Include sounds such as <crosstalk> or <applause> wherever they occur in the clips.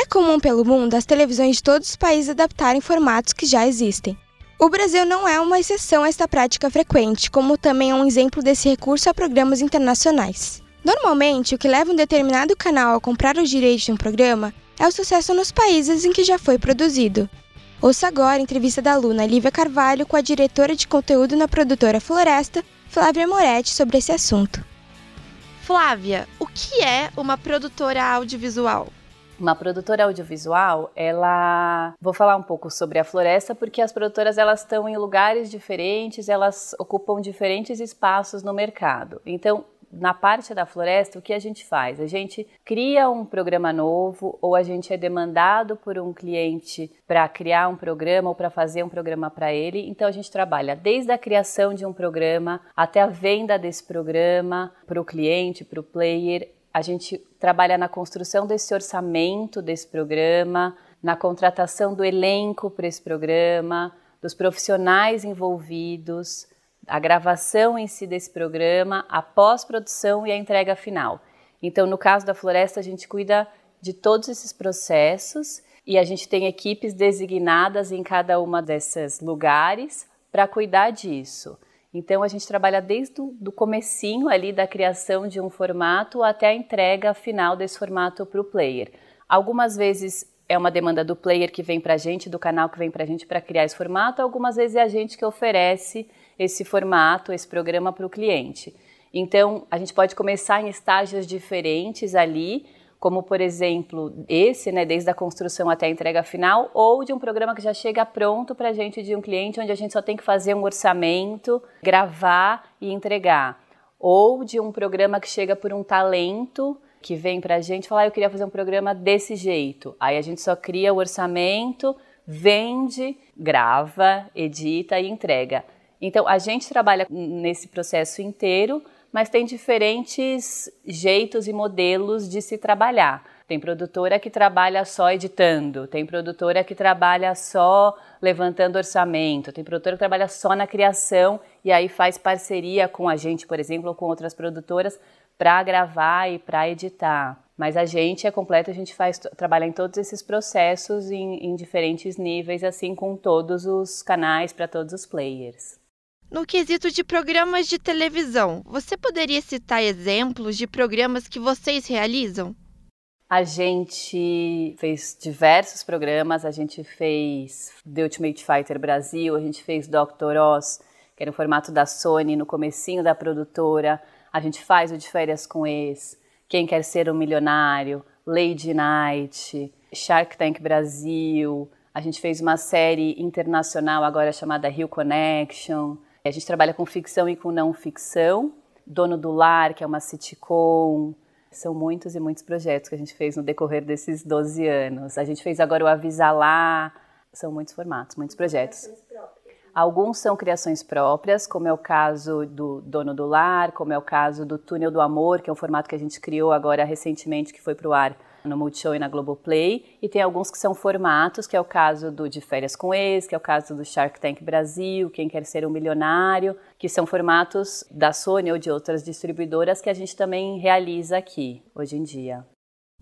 É comum pelo mundo as televisões de todos os países adaptarem formatos que já existem. O Brasil não é uma exceção a esta prática frequente, como também é um exemplo desse recurso a programas internacionais. Normalmente, o que leva um determinado canal a comprar os direitos de um programa é o sucesso nos países em que já foi produzido. Ouça agora a entrevista da aluna Lívia Carvalho com a diretora de conteúdo na produtora Floresta, Flávia Moretti, sobre esse assunto. Flávia, o que é uma produtora audiovisual? Uma produtora audiovisual, ela, vou falar um pouco sobre a floresta porque as produtoras elas estão em lugares diferentes, elas ocupam diferentes espaços no mercado. Então, na parte da floresta, o que a gente faz? A gente cria um programa novo ou a gente é demandado por um cliente para criar um programa ou para fazer um programa para ele. Então a gente trabalha desde a criação de um programa até a venda desse programa para o cliente, para o player, a gente trabalha na construção desse orçamento desse programa, na contratação do elenco para esse programa, dos profissionais envolvidos, a gravação em si desse programa, a pós-produção e a entrega final. Então, no caso da Floresta, a gente cuida de todos esses processos e a gente tem equipes designadas em cada uma desses lugares para cuidar disso. Então a gente trabalha desde o do comecinho ali da criação de um formato até a entrega final desse formato para o player. Algumas vezes é uma demanda do player que vem para a gente, do canal que vem para a gente para criar esse formato, algumas vezes é a gente que oferece esse formato, esse programa para o cliente. Então a gente pode começar em estágios diferentes ali, como por exemplo esse, né, desde a construção até a entrega final, ou de um programa que já chega pronto para a gente de um cliente, onde a gente só tem que fazer um orçamento, gravar e entregar, ou de um programa que chega por um talento que vem para a gente falar, ah, eu queria fazer um programa desse jeito, aí a gente só cria o orçamento, vende, grava, edita e entrega. Então a gente trabalha nesse processo inteiro mas tem diferentes jeitos e modelos de se trabalhar. Tem produtora que trabalha só editando, tem produtora que trabalha só levantando orçamento, tem produtora que trabalha só na criação e aí faz parceria com a gente, por exemplo, ou com outras produtoras para gravar e para editar. Mas a gente é completo, a gente faz trabalha em todos esses processos em, em diferentes níveis, assim com todos os canais para todos os players. No quesito de programas de televisão, você poderia citar exemplos de programas que vocês realizam? A gente fez diversos programas, a gente fez The Ultimate Fighter Brasil, a gente fez Dr. Oz, que era o formato da Sony no comecinho da produtora, a gente faz o de férias com ex, Quem Quer Ser um Milionário, Lady Night, Shark Tank Brasil, a gente fez uma série internacional agora chamada Rio Connection, a gente trabalha com ficção e com não ficção. Dono do Lar, que é uma sitcom. São muitos e muitos projetos que a gente fez no decorrer desses 12 anos. A gente fez agora o Avisa Lá. São muitos formatos, muitos projetos. Alguns são criações próprias, como é o caso do Dono do Lar, como é o caso do Túnel do Amor, que é um formato que a gente criou agora recentemente, que foi para o ar no Multishow e na Globoplay, e tem alguns que são formatos, que é o caso do De Férias com Ex, que é o caso do Shark Tank Brasil, Quem Quer Ser um Milionário, que são formatos da Sony ou de outras distribuidoras que a gente também realiza aqui, hoje em dia.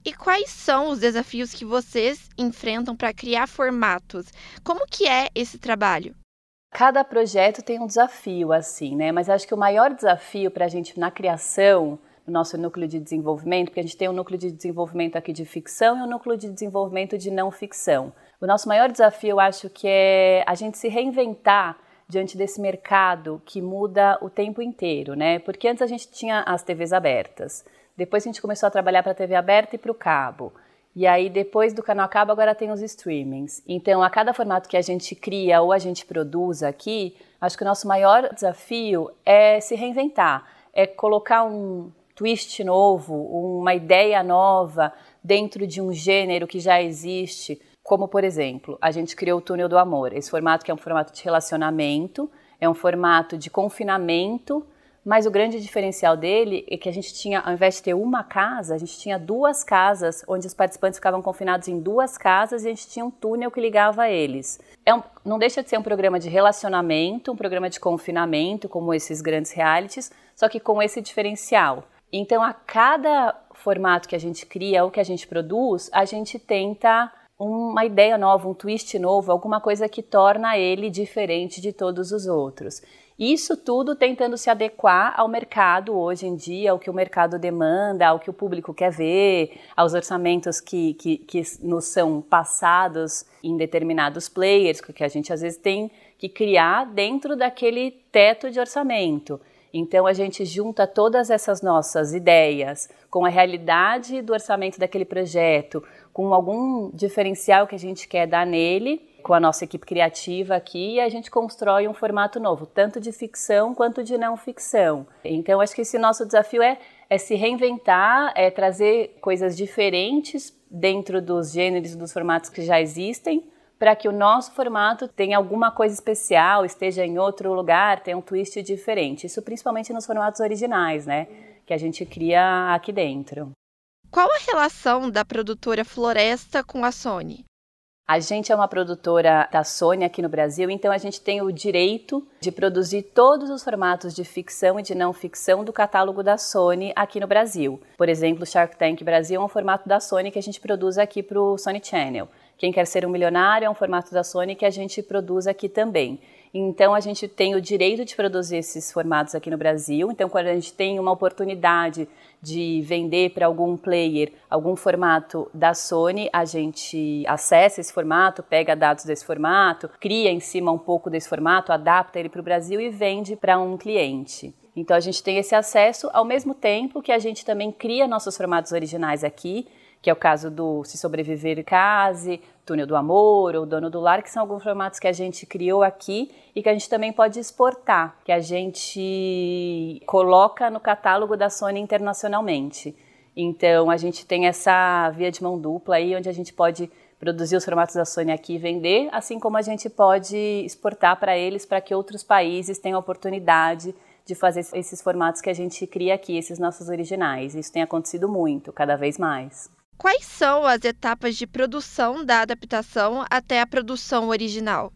E quais são os desafios que vocês enfrentam para criar formatos? Como que é esse trabalho? Cada projeto tem um desafio, assim, né? Mas acho que o maior desafio para a gente na criação o nosso núcleo de desenvolvimento, porque a gente tem um núcleo de desenvolvimento aqui de ficção e um núcleo de desenvolvimento de não ficção. O nosso maior desafio, acho, que é a gente se reinventar diante desse mercado que muda o tempo inteiro, né? Porque antes a gente tinha as TVs abertas, depois a gente começou a trabalhar para a TV aberta e para o cabo. E aí, depois do canal cabo, agora tem os streamings. Então, a cada formato que a gente cria ou a gente produz aqui, acho que o nosso maior desafio é se reinventar, é colocar um, twist novo, uma ideia nova dentro de um gênero que já existe, Como, por exemplo, a gente criou o Túnel do Amor, esse formato que é um formato de relacionamento, é um formato de confinamento, mas o grande diferencial dele é que a gente tinha, ao invés de ter uma casa, a gente tinha duas casas, onde os participantes ficavam confinados em duas casas e a gente tinha um túnel que ligava eles. É um, não deixa de ser um programa de relacionamento, um programa de confinamento, como esses grandes realities, só que com esse diferencial. Então, a cada formato que a gente cria ou que a gente produz, a gente tenta uma ideia nova, um twist novo, alguma coisa que torna ele diferente de todos os outros. Isso tudo tentando se adequar ao mercado hoje em dia, ao que o mercado demanda, ao que o público quer ver, aos orçamentos que, que, que nos são passados em determinados players, que a gente às vezes tem que criar dentro daquele teto de orçamento. Então a gente junta todas essas nossas ideias com a realidade do orçamento daquele projeto, com algum diferencial que a gente quer dar nele, com a nossa equipe criativa aqui, e a gente constrói um formato novo, tanto de ficção quanto de não ficção. Então acho que esse nosso desafio é, é se reinventar, é trazer coisas diferentes dentro dos gêneros dos formatos que já existem, para que o nosso formato tenha alguma coisa especial, esteja em outro lugar, tenha um twist diferente. Isso principalmente nos formatos originais, né? Que a gente cria aqui dentro. Qual a relação da produtora Floresta com a Sony? A gente é uma produtora da Sony aqui no Brasil, então a gente tem o direito de produzir todos os formatos de ficção e de não ficção do catálogo da Sony aqui no Brasil. Por exemplo, Shark Tank Brasil é um formato da Sony que a gente produz aqui para o Sony Channel. Quem quer ser um milionário é um formato da Sony que a gente produz aqui também. Então a gente tem o direito de produzir esses formatos aqui no Brasil. Então quando a gente tem uma oportunidade de vender para algum player algum formato da Sony, a gente acessa esse formato, pega dados desse formato, cria em cima um pouco desse formato, adapta ele para o Brasil e vende para um cliente. Então a gente tem esse acesso ao mesmo tempo que a gente também cria nossos formatos originais aqui que é o caso do Se Sobreviver Case, Túnel do Amor ou Dono do Lar, que são alguns formatos que a gente criou aqui e que a gente também pode exportar, que a gente coloca no catálogo da Sony internacionalmente. Então a gente tem essa via de mão dupla aí, onde a gente pode produzir os formatos da Sony aqui e vender, assim como a gente pode exportar para eles para que outros países tenham a oportunidade de fazer esses formatos que a gente cria aqui, esses nossos originais. Isso tem acontecido muito, cada vez mais. Quais são as etapas de produção da adaptação até a produção original?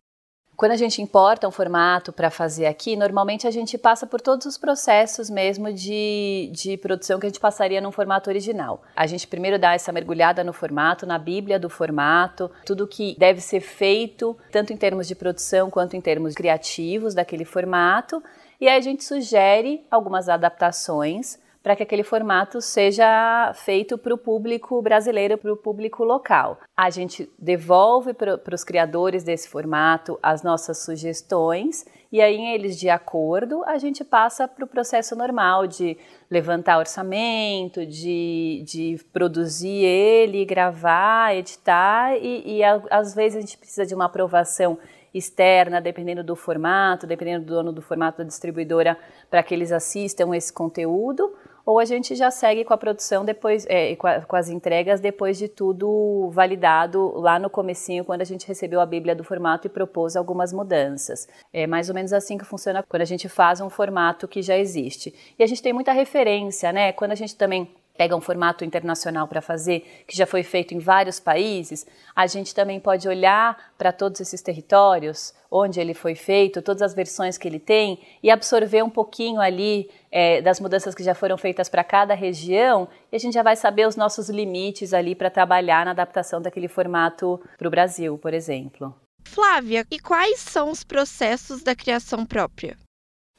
Quando a gente importa um formato para fazer aqui, normalmente a gente passa por todos os processos mesmo de, de produção que a gente passaria num formato original. A gente primeiro dá essa mergulhada no formato, na bíblia do formato, tudo que deve ser feito, tanto em termos de produção quanto em termos criativos daquele formato, e aí a gente sugere algumas adaptações para que aquele formato seja feito para o público brasileiro, para o público local. A gente devolve para os criadores desse formato as nossas sugestões e aí eles de acordo a gente passa para o processo normal de levantar orçamento, de, de produzir ele, gravar, editar e, e às vezes a gente precisa de uma aprovação externa, dependendo do formato, dependendo do dono do formato da distribuidora, para que eles assistam esse conteúdo ou a gente já segue com a produção depois, é, com, a, com, as entregas depois de tudo validado lá no comecinho, quando a gente recebeu a Bíblia do formato e propôs algumas mudanças. É mais ou menos assim que funciona quando a gente faz um formato que já existe. E a gente tem muita referência, né? Quando a gente também pega um formato internacional para fazer, que já foi feito em vários países, a gente também pode olhar para todos esses territórios, onde ele foi feito, todas as versões que ele tem, e absorver um pouquinho ali é, das mudanças que já foram feitas para cada região, e a gente já vai saber os nossos limites ali para trabalhar na adaptação daquele formato para o Brasil, por exemplo. Flávia, e quais são os processos da criação própria?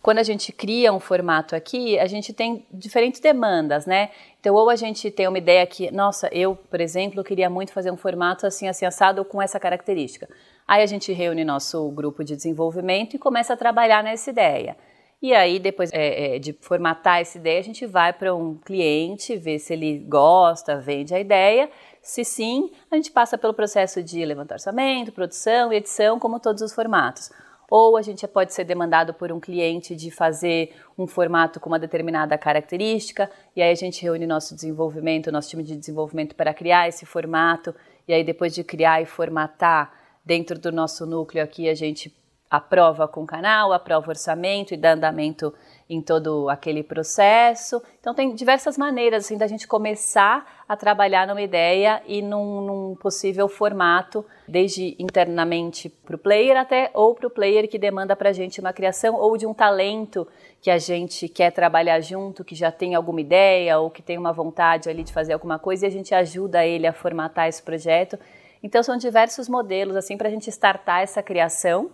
Quando a gente cria um formato aqui, a gente tem diferentes demandas, né? Então, ou a gente tem uma ideia que, nossa, eu, por exemplo, queria muito fazer um formato assim, assim, assado com essa característica. Aí a gente reúne nosso grupo de desenvolvimento e começa a trabalhar nessa ideia. E aí, depois é, é, de formatar essa ideia, a gente vai para um cliente, ver se ele gosta, vende a ideia. Se sim, a gente passa pelo processo de levantar orçamento, produção e edição, como todos os formatos ou a gente pode ser demandado por um cliente de fazer um formato com uma determinada característica, e aí a gente reúne nosso desenvolvimento, nosso time de desenvolvimento para criar esse formato e aí depois de criar e formatar dentro do nosso núcleo aqui, a gente aprova com o canal, aprova o orçamento e dá andamento em todo aquele processo. Então tem diversas maneiras assim da gente começar a trabalhar numa ideia e num, num possível formato, desde internamente para o player até ou para o player que demanda para a gente uma criação ou de um talento que a gente quer trabalhar junto, que já tem alguma ideia ou que tem uma vontade ali de fazer alguma coisa e a gente ajuda ele a formatar esse projeto. Então são diversos modelos assim para a gente startar essa criação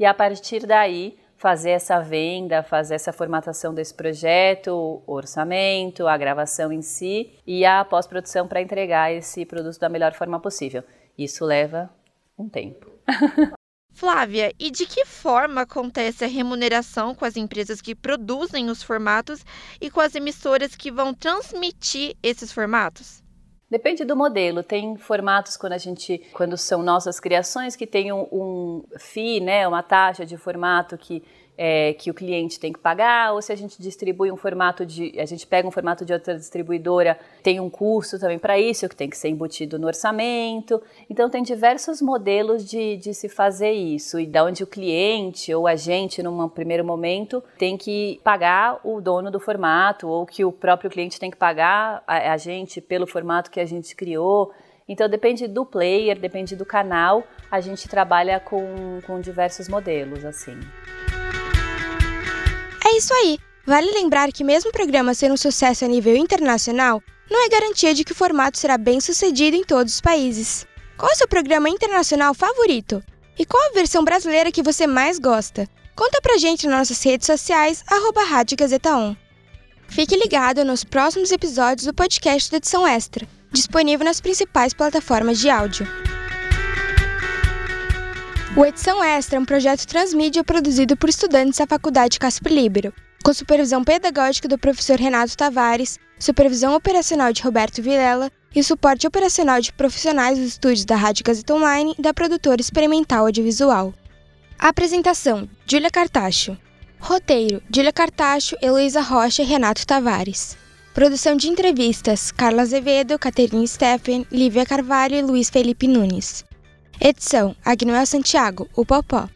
e a partir daí fazer essa venda, fazer essa formatação desse projeto, orçamento, a gravação em si e a pós-produção para entregar esse produto da melhor forma possível. Isso leva um tempo. <laughs> Flávia, e de que forma acontece a remuneração com as empresas que produzem os formatos e com as emissoras que vão transmitir esses formatos? Depende do modelo. Tem formatos quando a gente, quando são nossas criações, que tem um, um FII, né, uma taxa de formato que é, que o cliente tem que pagar, ou se a gente distribui um formato de. A gente pega um formato de outra distribuidora, tem um custo também para isso, que tem que ser embutido no orçamento. Então, tem diversos modelos de, de se fazer isso, e da onde o cliente ou a gente, num primeiro momento, tem que pagar o dono do formato, ou que o próprio cliente tem que pagar a, a gente pelo formato que a gente criou. Então depende do player, depende do canal, a gente trabalha com, com diversos modelos assim. Isso aí! Vale lembrar que, mesmo o programa ser um sucesso a nível internacional, não é garantia de que o formato será bem sucedido em todos os países. Qual é o seu programa internacional favorito? E qual a versão brasileira que você mais gosta? Conta pra gente nas nossas redes sociais, arroba Rádio Gazeta 1. Fique ligado nos próximos episódios do podcast da edição extra, disponível nas principais plataformas de áudio. O Edição Extra é um projeto transmídia produzido por estudantes da Faculdade Casper Libero, com supervisão pedagógica do professor Renato Tavares, supervisão operacional de Roberto Vilela e suporte operacional de profissionais dos estúdios da Rádio Gazeta Online e da produtora experimental audiovisual. Apresentação: Júlia Cartacho. Roteiro: Júlia Cartacho, Heloísa Rocha e Renato Tavares. Produção de entrevistas: Carla Azevedo, Caterine Steffen, Lívia Carvalho e Luiz Felipe Nunes. Edição: Agnoel Santiago, o Popó.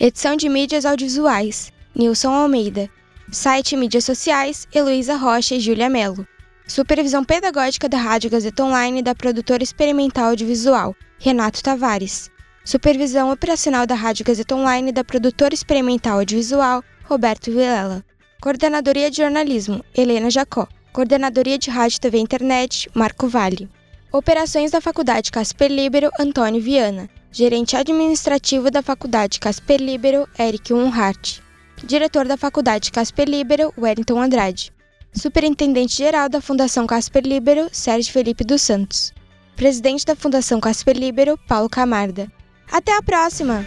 Edição de mídias audiovisuais: Nilson Almeida. Site e mídias sociais: Heloísa Rocha e Júlia Melo. Supervisão pedagógica da Rádio Gazeta Online da produtora experimental audiovisual: Renato Tavares. Supervisão operacional da Rádio Gazeta Online da produtora experimental audiovisual: Roberto Vilela. Coordenadoria de jornalismo: Helena Jacó. Coordenadoria de Rádio TV e Internet: Marco Vale. Operações da Faculdade Casper Libero, Antônio Viana. Gerente administrativo da Faculdade Casper Libero, Eric Unhart. Diretor da Faculdade Casper Libero, Wellington Andrade. Superintendente-geral da Fundação Casper Libero, Sérgio Felipe dos Santos. Presidente da Fundação Casper Libero, Paulo Camarda. Até a próxima!